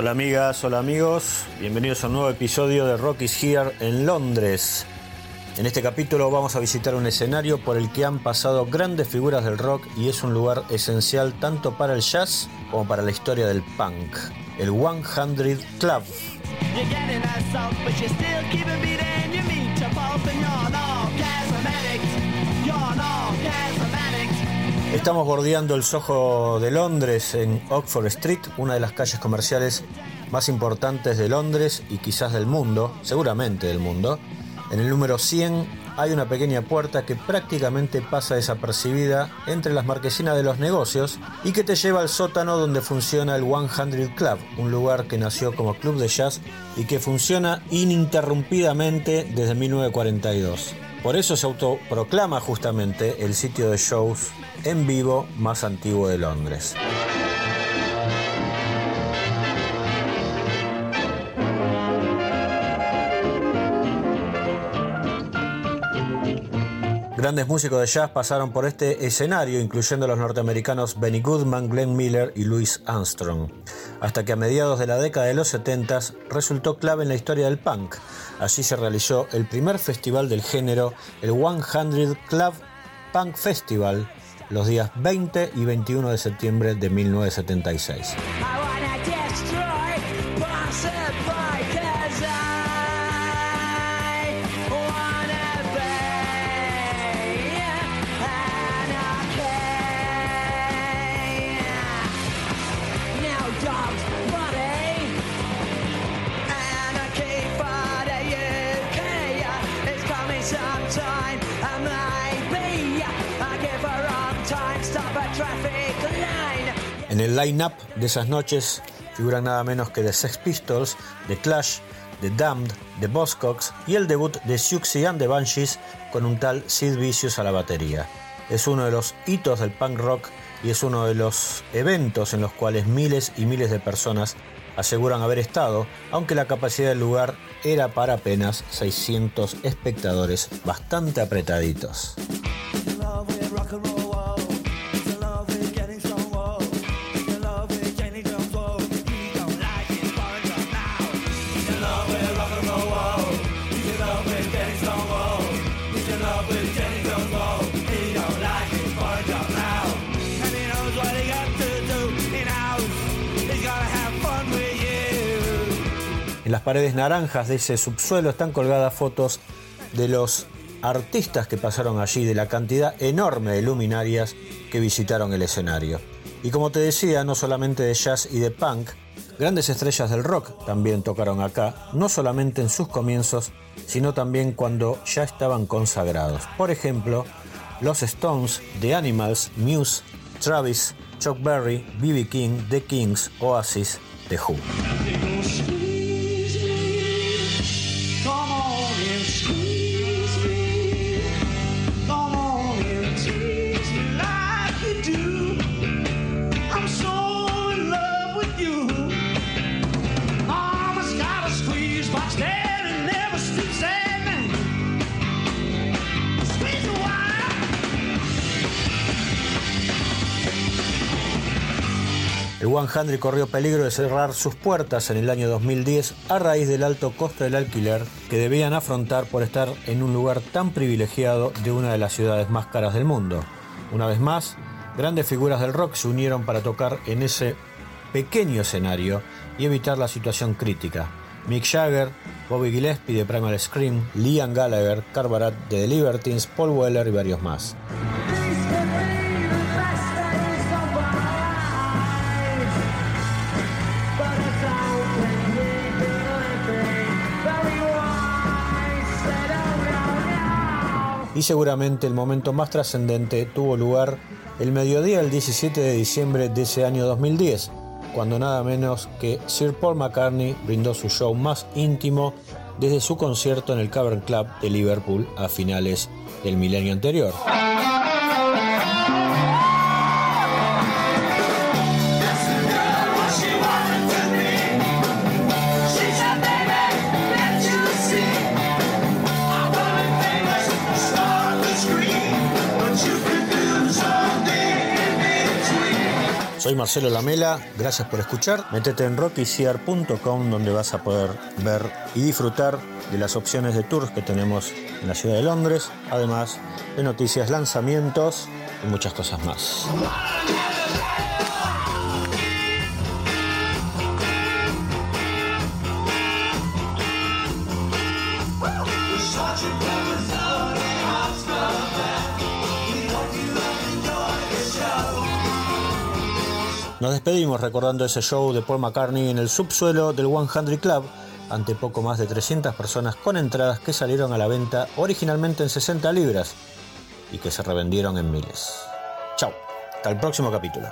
Hola amigas, hola amigos, bienvenidos a un nuevo episodio de Rock is Here en Londres. En este capítulo vamos a visitar un escenario por el que han pasado grandes figuras del rock y es un lugar esencial tanto para el jazz como para la historia del punk, el 100 Club. Estamos bordeando el Soho de Londres en Oxford Street, una de las calles comerciales más importantes de Londres y quizás del mundo, seguramente del mundo. En el número 100 hay una pequeña puerta que prácticamente pasa desapercibida entre las marquesinas de los negocios y que te lleva al sótano donde funciona el 100 Club, un lugar que nació como club de jazz y que funciona ininterrumpidamente desde 1942. Por eso se autoproclama justamente el sitio de shows en vivo más antiguo de Londres. Grandes músicos de jazz pasaron por este escenario, incluyendo los norteamericanos Benny Goodman, Glenn Miller y Louis Armstrong, hasta que a mediados de la década de los 70 resultó clave en la historia del punk. Allí se realizó el primer festival del género, el 100 Club Punk Festival, los días 20 y 21 de septiembre de 1976. En el line-up de esas noches figuran nada menos que The Sex Pistols, The Clash, The Damned, The Buzzcocks y el debut de Siouxsie and the Banshees con un tal Sid Vicious a la batería. Es uno de los hitos del punk rock y es uno de los eventos en los cuales miles y miles de personas aseguran haber estado, aunque la capacidad del lugar era para apenas 600 espectadores bastante apretaditos. En las paredes naranjas de ese subsuelo están colgadas fotos de los artistas que pasaron allí, de la cantidad enorme de luminarias que visitaron el escenario. Y como te decía, no solamente de jazz y de punk, grandes estrellas del rock también tocaron acá, no solamente en sus comienzos, sino también cuando ya estaban consagrados. Por ejemplo, los Stones, The Animals, Muse, Travis, Chuck Berry, B.B. King, The Kings, Oasis, The Who. El 100 corrió peligro de cerrar sus puertas en el año 2010 a raíz del alto costo del alquiler que debían afrontar por estar en un lugar tan privilegiado de una de las ciudades más caras del mundo. Una vez más, grandes figuras del rock se unieron para tocar en ese pequeño escenario y evitar la situación crítica. Mick Jagger, Bobby Gillespie de Primal Scream, Liam Gallagher, Carbarat de The Libertines, Paul Weller y varios más. Y seguramente el momento más trascendente tuvo lugar el mediodía del 17 de diciembre de ese año 2010, cuando nada menos que Sir Paul McCartney brindó su show más íntimo desde su concierto en el Cavern Club de Liverpool a finales del milenio anterior. Soy Marcelo Lamela, gracias por escuchar. Métete en rockyciar.com donde vas a poder ver y disfrutar de las opciones de tours que tenemos en la ciudad de Londres, además de noticias, lanzamientos y muchas cosas más. Nos despedimos recordando ese show de Paul McCartney en el subsuelo del 100 Club ante poco más de 300 personas con entradas que salieron a la venta originalmente en 60 libras y que se revendieron en miles. Chao, hasta el próximo capítulo.